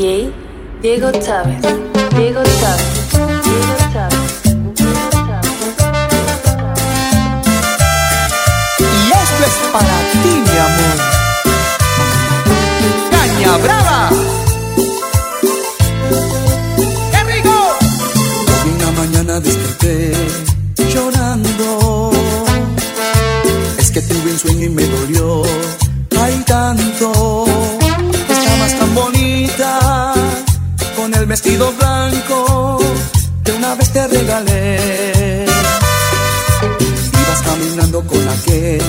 DJ Diego Chávez. Diego Chávez. Diego Chávez. Diego Chávez. Y esto es para ti, mi amor. Caña Brava. ¡Qué rico! Hoy en la mañana desperté llorando. Es que tuve un sueño y me dolió. Vestido blanco que una vez te regalé. Ibas caminando con aquel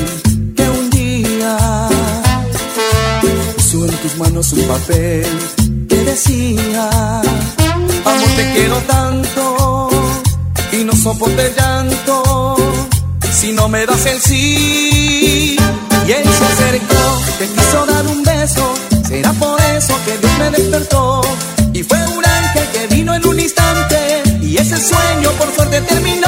que un día puso en tus manos un papel que decía Amor te quiero tanto y no soporto el llanto si no me das el sí. Y él se acercó, te quiso dar un beso, será por eso que Dios me despertó. Y fue un ángel que vino en un instante y ese sueño por suerte terminó.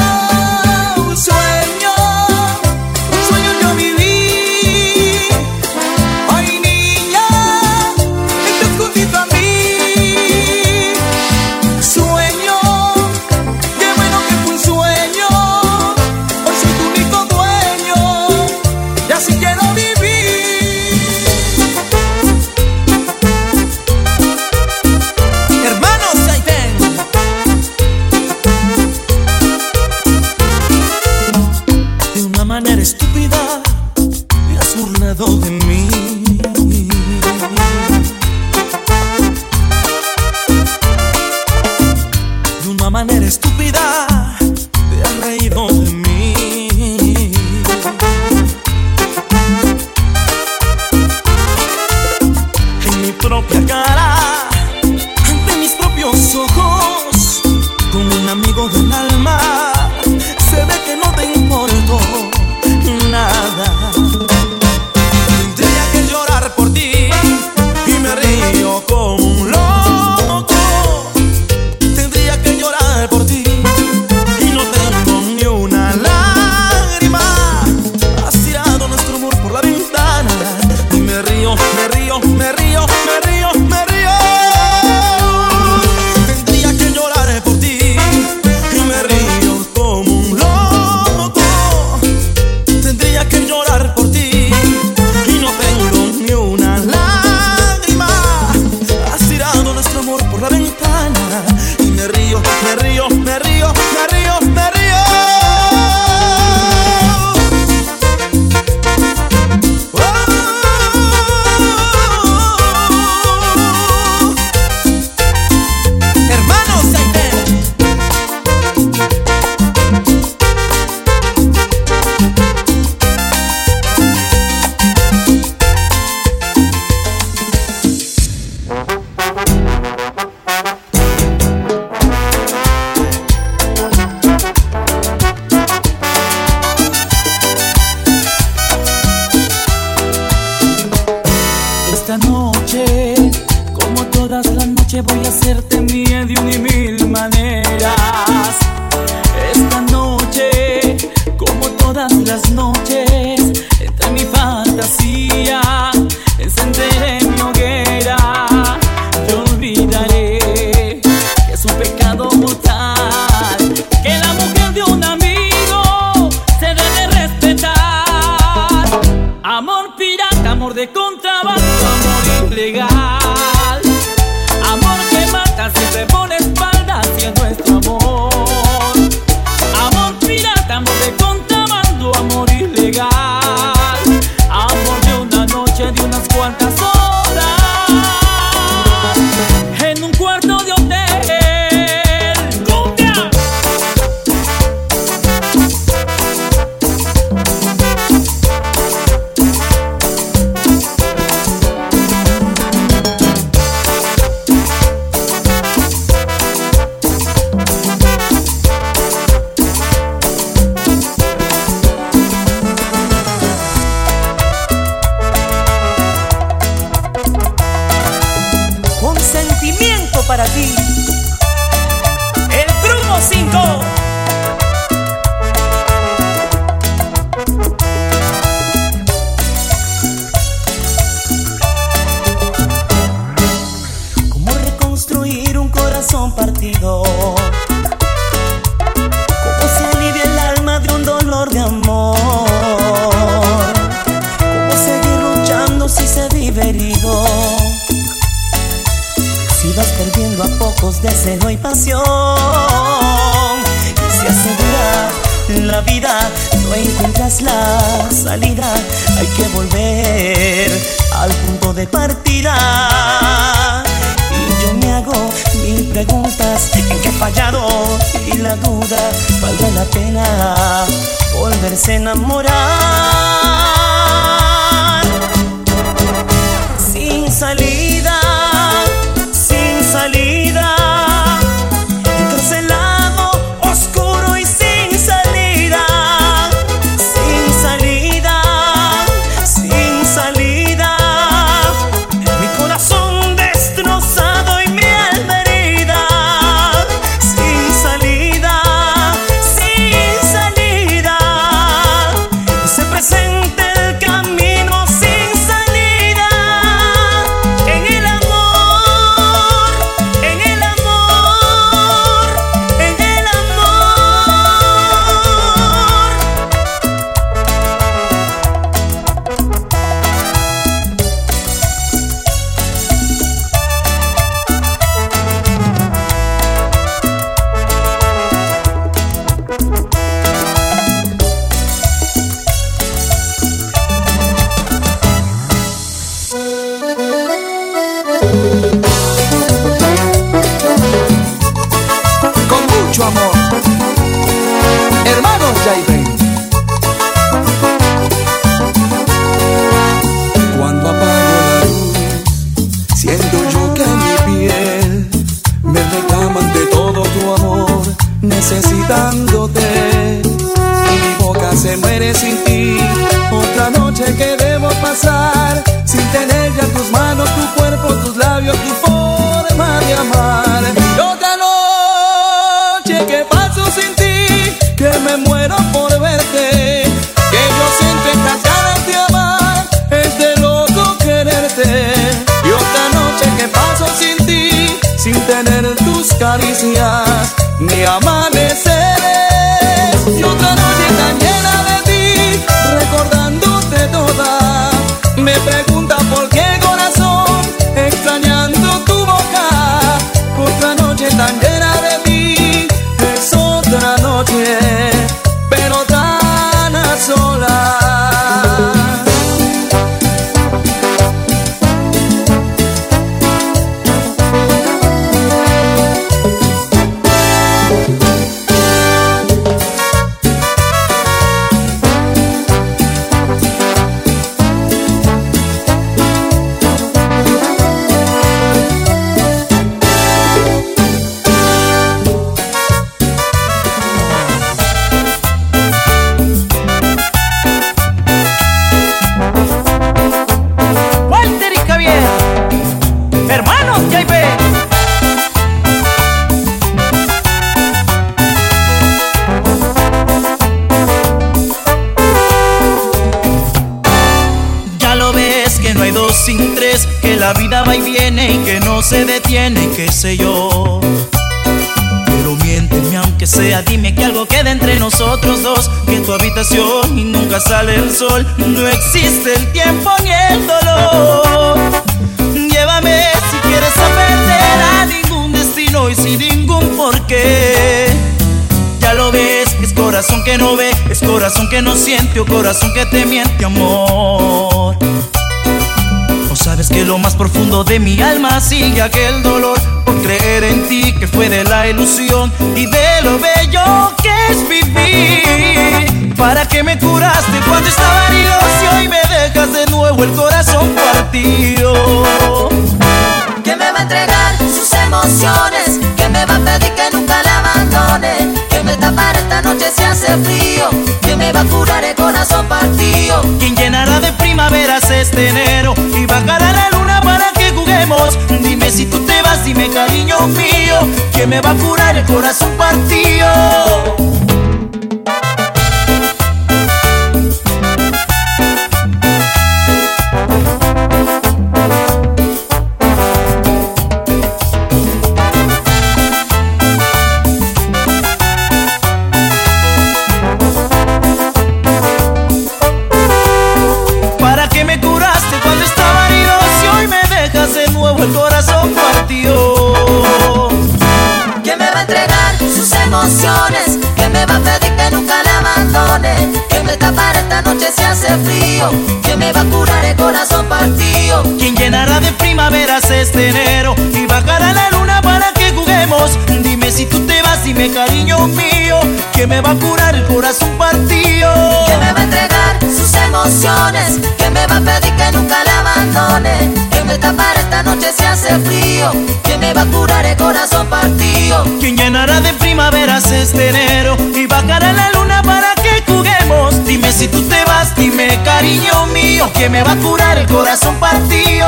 De mí. La ventana y me río, me río, me río, de contrabando, compartido. Cómo se alivia el alma de un dolor de amor. Cómo seguir luchando si se vive herido. Si vas perdiendo a pocos deseo y pasión. Y si asegura la vida, no encuentras la salida. Hay que volver al punto de partida preguntas en qué he fallado y la duda vale la pena volverse a enamorar sin salida. no existe el tiempo ni el dolor. Llévame si quieres a perder a ningún destino y sin ningún porqué. Ya lo ves, es corazón que no ve, es corazón que no siente o corazón que te miente, amor. No sabes que lo más profundo de mi alma sigue aquel dolor por creer en ti que fue de la ilusión y de lo bello que es vivir. ¿Para que me curaste cuando estás de enero y bajará la luna para que juguemos. Dime si tú te vas, dime cariño mío, que me va a curar el corazón partido. ¿Quién me va a curar el corazón partido? ¿Quién me va a entregar sus emociones? ¿Quién me va a pedir que nunca la abandone? ¿Quién me tapará esta noche si hace frío? ¿Quién me va a curar el corazón partido? ¿Quién llenará de primaveras este enero? Y bajará la luna para que juguemos. Dime si tú te vas, dime cariño mío, que me va a curar el corazón partido.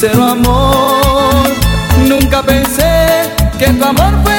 sincero amor. Nunca pensé que tu amor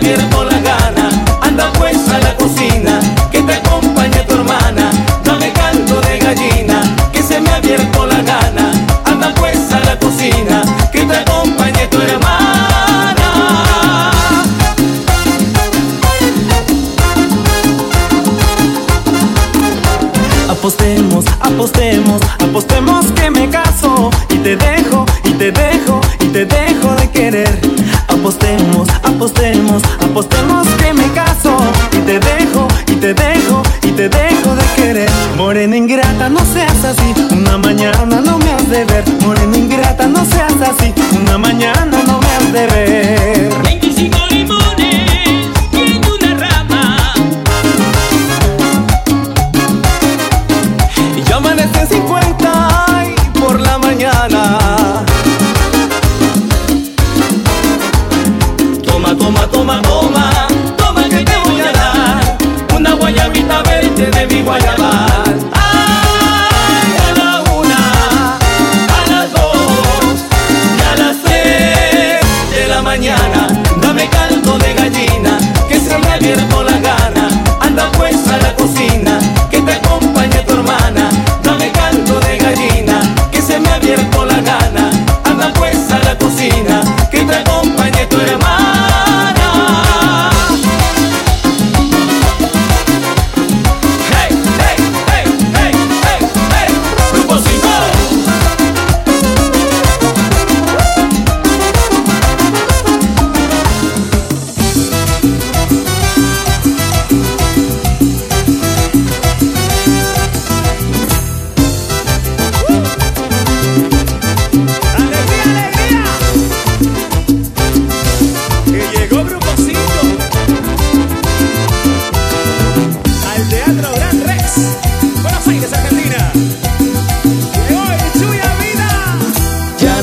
get up on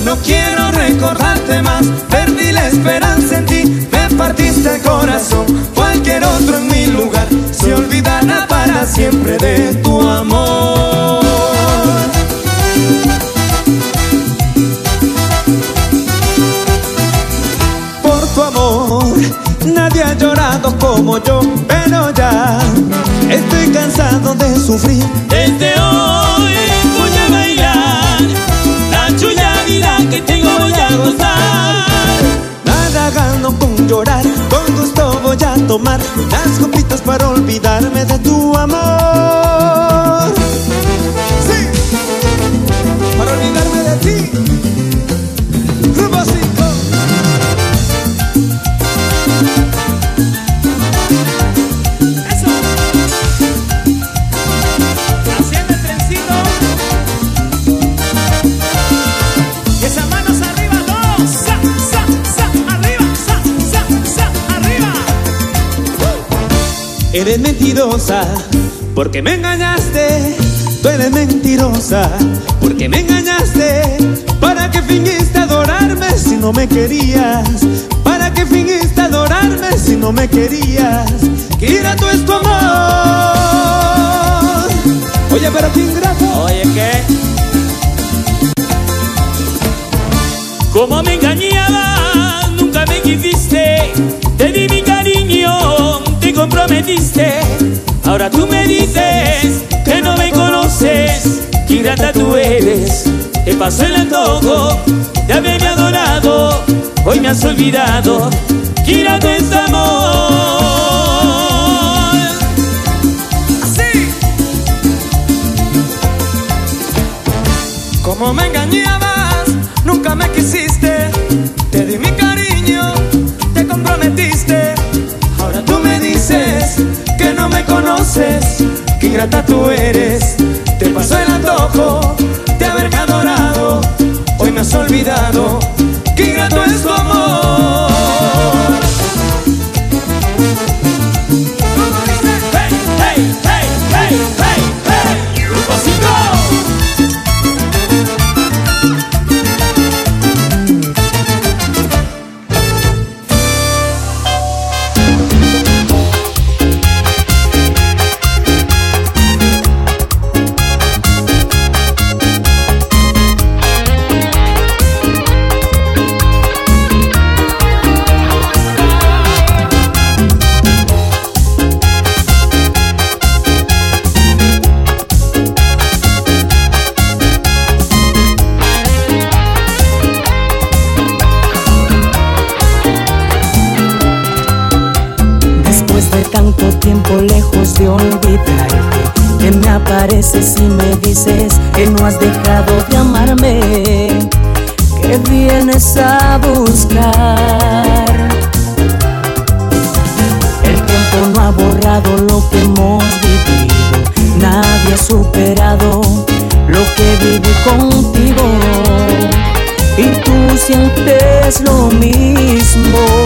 no quiero recordarte más. Perdí la esperanza en ti, me partiste el corazón. Cualquier otro en mi lugar se olvidará para siempre de tu amor. Por tu amor, nadie ha llorado como yo, pero ya estoy cansado de sufrir desde hoy. Que contigo voy a gozar. Nada gano con llorar, con gusto voy a tomar unas copitas para olvidarme de tu amor. Eres mentirosa porque me engañaste. Tú eres mentirosa porque me engañaste. ¿Para qué fingiste adorarme si no me querías? ¿Para qué fingiste adorarme si no me querías? ¡Qué ingrato es tu amor! Oye, pero qué ingrato. Oye, ¿qué? Como me engañabas, nunca me quisiste Ahora tú me dices que no me conoces. Qué tú eres. Te pasó el antojo de haberme adorado. Hoy me has olvidado. Qué ingrato amor. Así. Como me engañabas, nunca me quisiste. Te di mi cariño, te comprometiste. Tú me dices que no me conoces. Qué ingrata tú eres. Te pasó el antojo lo que viví contigo. Y tú sientes lo mismo.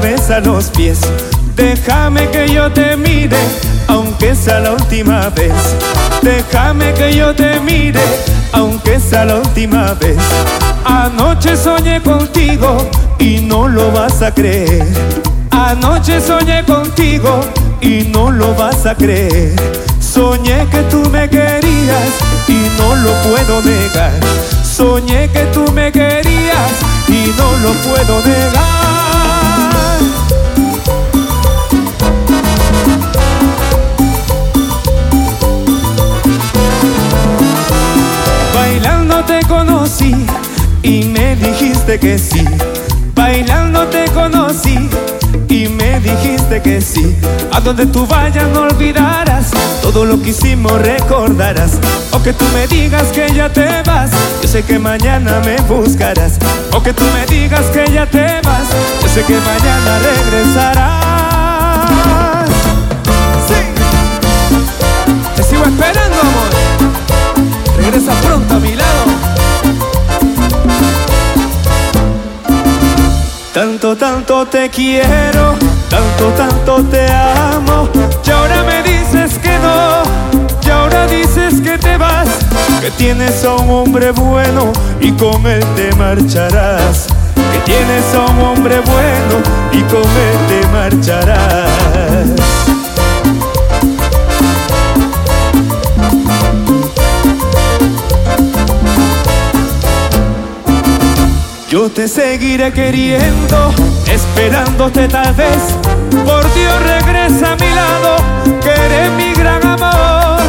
Cabeza a los pies. Déjame que yo te mire, aunque sea la última vez. Déjame que yo te mire, aunque sea la última vez. Anoche soñé contigo y no lo vas a creer. Anoche soñé contigo y no lo vas a creer. Soñé que tú me querías y no lo puedo negar. Soñé que tú me querías y no lo puedo negar. Y me dijiste que sí. Bailando te conocí y me dijiste que sí. A donde tú vayas no olvidarás todo lo que hicimos recordarás. O que tú me digas que ya te vas, yo sé que mañana me buscarás. O que tú me digas que ya te vas, yo sé que mañana regresarás. Tanto, te quiero, tanto, tanto te amo. Y ahora me dices que no, y ahora dices que te vas. Que tienes a un hombre bueno y con él te marcharás. Que tienes a un hombre bueno y con él te marcharás. Yo te seguiré queriendo, esperándote tal vez. Por Dios regresa a mi lado, que eres mi gran amor.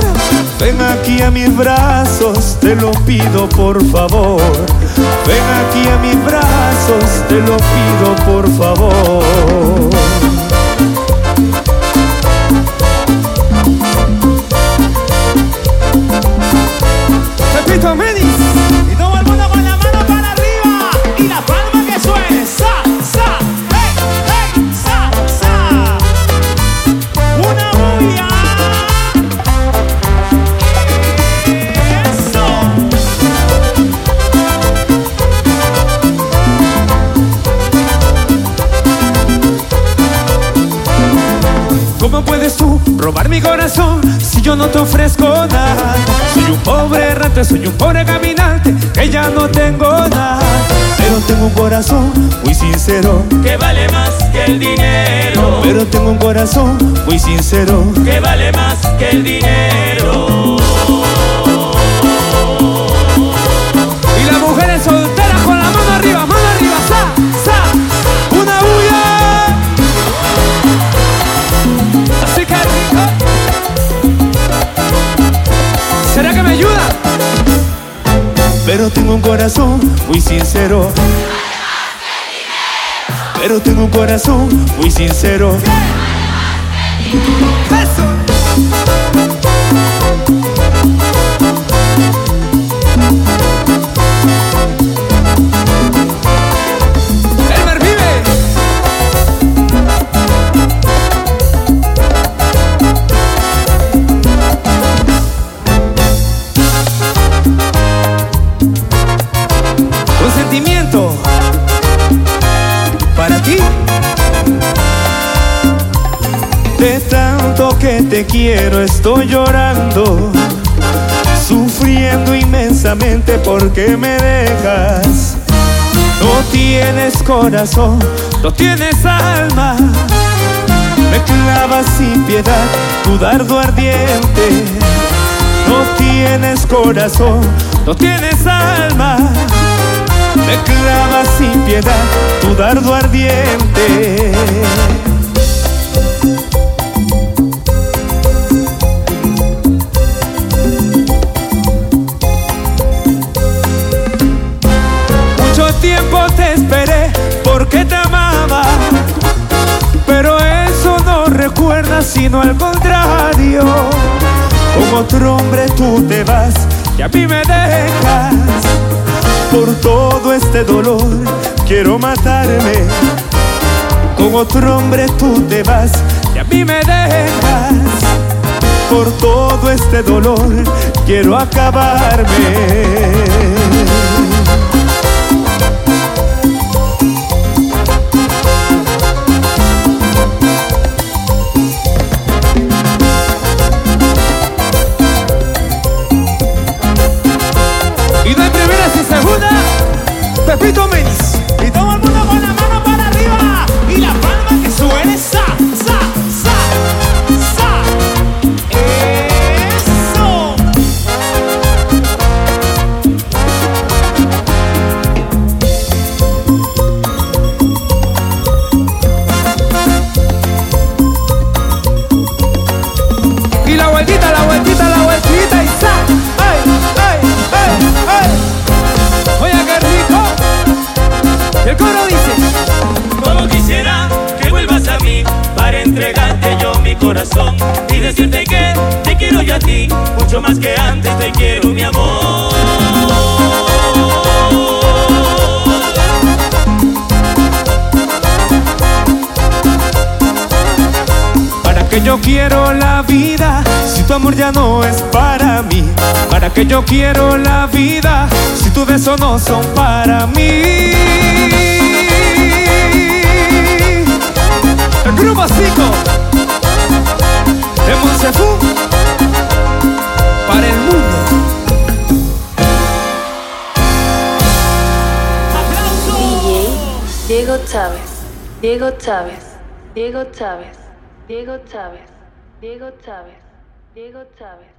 Ven aquí a mis brazos, te lo pido por favor. Ven aquí a mis brazos, te lo pido por favor. Repito, yo no te ofrezco nada? Soy un pobre errante, soy un pobre caminante que ya no tengo nada. Pero tengo un corazón muy sincero, Que vale más que el dinero. pero tengo un corazón muy sincero. Que vale más que el dinero. Pero tengo un corazón muy sincero. Pero tengo un corazón muy sincero. Te quiero estoy llorando, sufriendo inmensamente porque me dejas. No tienes corazón, no tienes alma, me clavas sin piedad tu dardo ardiente. No tienes corazón, no tienes alma, me clavas sin piedad tu dardo ardiente. Te esperé porque te amaba, pero eso no recuerda sino al contrario. Con otro hombre tú te vas y a mí me dejas. Por todo este dolor quiero matarme. Con otro hombre tú te vas y a mí me dejas. Por todo este dolor quiero acabarme. Pepito Menis. Tu amor ya no es para mí? ¿Para que yo quiero la vida si tus besos no son para mí? El grupo 5 de Monsefú para el mundo. DJ Diego Chávez, Diego Chávez, Diego Chávez, Diego Chávez, Diego Chávez, Diego Chávez.